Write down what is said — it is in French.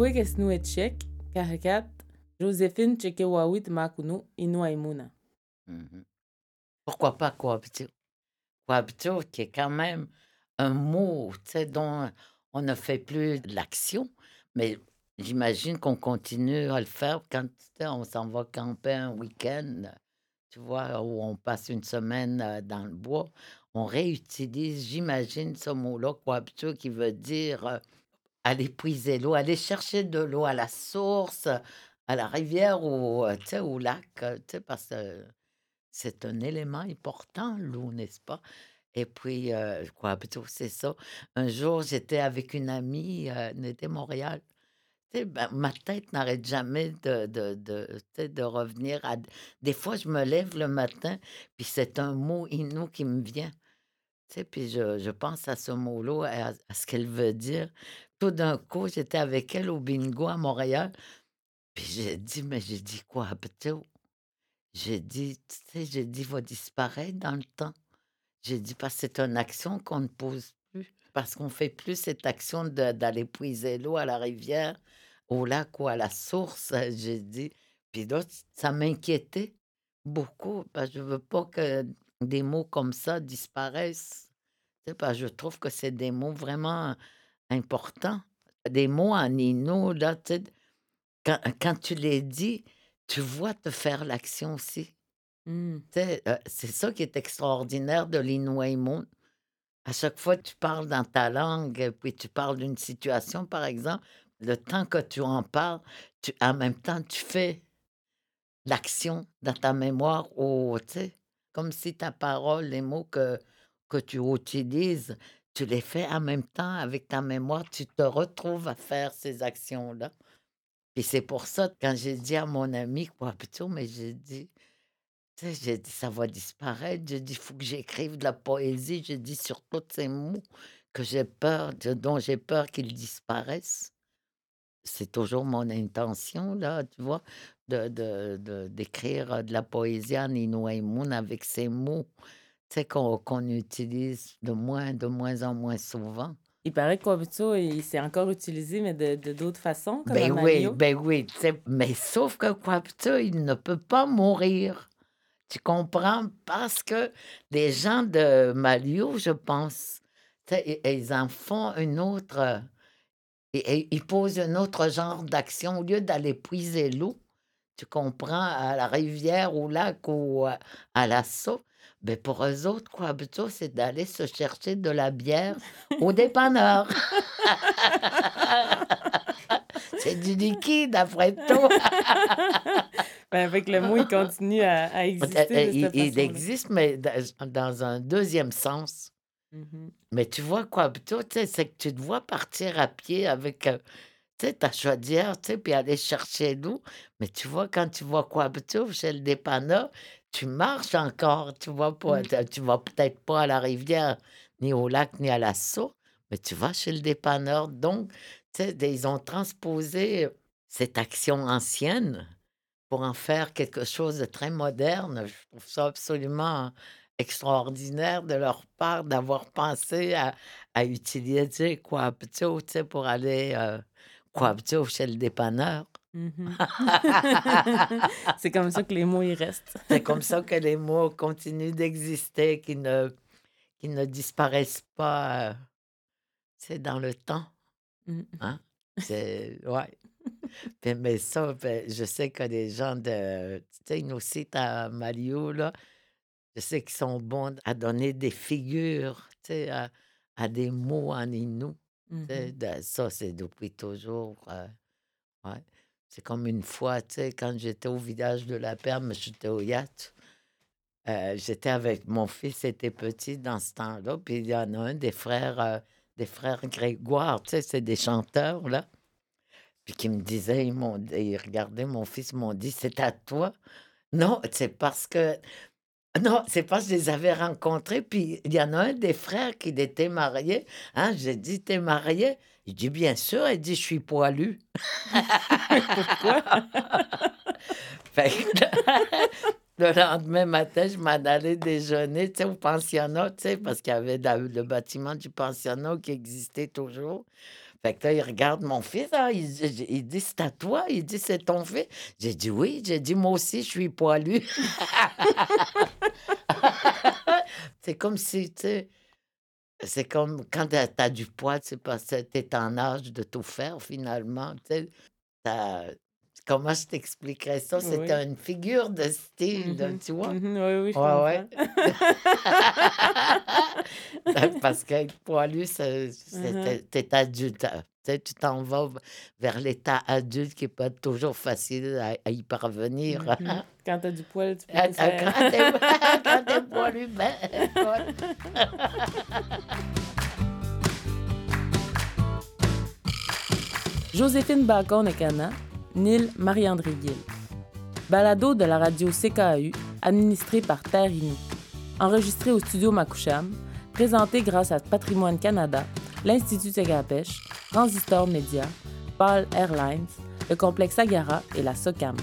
Kwekes nu etchek, karekat, Joséphine Tchekewawit Makunu, Inuaimuna. Mhm. Pourquoi pas cohabiter? Cohabiter, qui est quand même un mot dont on ne fait plus l'action, mais j'imagine qu'on continue à le faire quand on s'en va camper un week-end, tu vois, où on passe une semaine euh, dans le bois. On réutilise, j'imagine, ce mot-là, cohabiter, qui veut dire euh, aller puiser l'eau, aller chercher de l'eau à la source, à la rivière ou euh, au lac, euh, parce que c'est un élément important, l'eau, n'est-ce pas? Et puis, euh, quoi, plutôt, c'est ça. Un jour, j'étais avec une amie, euh, elle était à Montréal. Ben, ma tête n'arrête jamais de, de, de, de revenir à... Des fois, je me lève le matin, puis c'est un mot inou qui me vient. Puis je, je pense à ce mot-là, à, à ce qu'elle veut dire. Tout d'un coup, j'étais avec elle au bingo à Montréal, puis j'ai dit, mais j'ai dit quoi? J'ai dit, tu sais, j'ai dit, va disparaître dans le temps. J'ai dit, parce que c'est une action qu'on ne pose plus. Parce qu'on fait plus cette action d'aller puiser l'eau à la rivière, au lac ou à la source. J'ai dit. Puis là, ça m'inquiétait beaucoup. Parce que je veux pas que des mots comme ça disparaissent. Parce que je trouve que c'est des mots vraiment importants. Des mots là, tu sais, quand, quand tu les dis, tu vois te faire l'action aussi. Mm. Tu sais, euh, c'est ça qui est extraordinaire de l'Inuaimon. À chaque fois que tu parles dans ta langue, euh, puis tu parles d'une situation, par exemple, le temps que tu en parles, tu, en même temps, tu fais l'action dans ta mémoire, ou, tu sais, comme si ta parole, les mots que, que tu utilises, tu les fais en même temps avec ta mémoire, tu te retrouves à faire ces actions-là. Puis c'est pour ça, que quand j'ai dit à mon ami, quoi, plutôt, mais j'ai dit, j'ai dit, ça va disparaître. J'ai dit, il faut que j'écrive de la poésie. J'ai dit, sur tous ces mots que j'ai peur, dont j'ai peur qu'ils disparaissent. C'est toujours mon intention, là, tu vois, de, de, de- d'écrire euh, de la poésie en Inuaimoun avec ces mots, qu'on, qu'on utilise de moins, de moins en moins souvent. Il paraît que il s'est encore utilisé, mais de d'autres façons, comme Ben oui, ben oui, mais sauf que Kwapta, il ne peut pas mourir. Tu comprends? Parce que les gens de Malio, je pense, ils en font une autre. et- et Ils posent un autre genre d'action. Au lieu d'aller puiser l'eau, tu comprends, à la rivière, au lac ou à, à la Sau, ben pour eux autres, Kwapta, c'est d'aller se chercher de la bière au dépanneur. c'est du liquide, après tout. Ben, avec le mot, il continue à, à exister de il, existe, mais dans, un deuxième sens. Mhm. Mais tu vois, quoi, plutôt, c'est que tu te vois partir à pied avec euh, sais, ta chaudière, tu sais, puis aller chercher l'eau. Mais tu vois, quand tu vois quoi, plutôt, chez le dépanneur, tu marches encore, tu vois, pas, tu tu vas peut-être pas à la rivière, ni au lac, ni à la mais tu vas chez le dépanneur. Donc, tu sais, ils ont transposé cette action ancienne pour en faire quelque chose de très moderne. Je trouve ça absolument extraordinaire de leur part d'avoir pensé à, à utiliser Coaptio, tu sais, pour aller euh, Coaptio chez le dépanneur. Mhm. C'est comme ça que les mots, ils restent. C'est comme ça que les mots continuent d'exister, qu'ils ne, qu'ils ne disparaissent pas, euh, c'est dans le temps. Hein? C'est, ouais. Puis, mais ça, ben, je sais que les gens de, tu sais, nous citent à Mario, là, je sais qu'ils sont bons à donner des figures, tu sais, à, à des mots en inou. De- ça, c'est depuis toujours. euh, ouais. C'est comme une fois, tu sais, quand j'étais au village de la Perme, j'étais au yacht. euh, j'étais avec mon fils, était petit dans ce temps-là, puis il y en a un des frères, euh, des frères Grégoire, tu sais, c'est des chanteurs, là. Puis qui me disaient, ils m'ont ils regardaient mon fils, ils m'ont dit, c'est à toi? Non, c'est parce que. Non, c'est parce que je les avais rencontrés, puis il y en a un des frères qui était marié. Hein, j'ai dit, t'es marié? Il dit, bien sûr. Il dit, je suis poilu. Pourquoi? Le lendemain matin, je m'en allais déjeuner, au pensionnat, parce qu'il y avait le bâtiment du pensionnat qui existait toujours. Fait que là, il regarde mon fils, hein, il, dit- il dit, c'est à toi? Il dit, c'est ton fils? J'ai dit, oui. J'ai dit, moi aussi, je suis poilu. c'est comme si, tu sais, c'est comme quand tu as, du poids, c'est parce que tu es en âge de tout faire, finalement. Tu sais, comment je t'expliquerais ça? C'était Oui. une figure de style, Mhm, tu vois? mhm, oui, oui, je Ouais, ouais. Parce qu'être poilu, Mhm. t'es adulte. hein. Tu t'en vas vers l'état adulte qui n'est pas toujours facile à, à y parvenir. Mhm. Quand t'as du poil, tu peux Quand t'es t'es poilu, ben. Joséphine Bacon-Ecana, Nil Marie-André Gill. Balado de la radio CKAU, administré par Terre Inou. Enregistré au studio Makoucham, présenté grâce à Patrimoine Canada, l'Institut Tegapèche, Transistor Média, Paul Airlines, le complexe Agara et la SOCAM.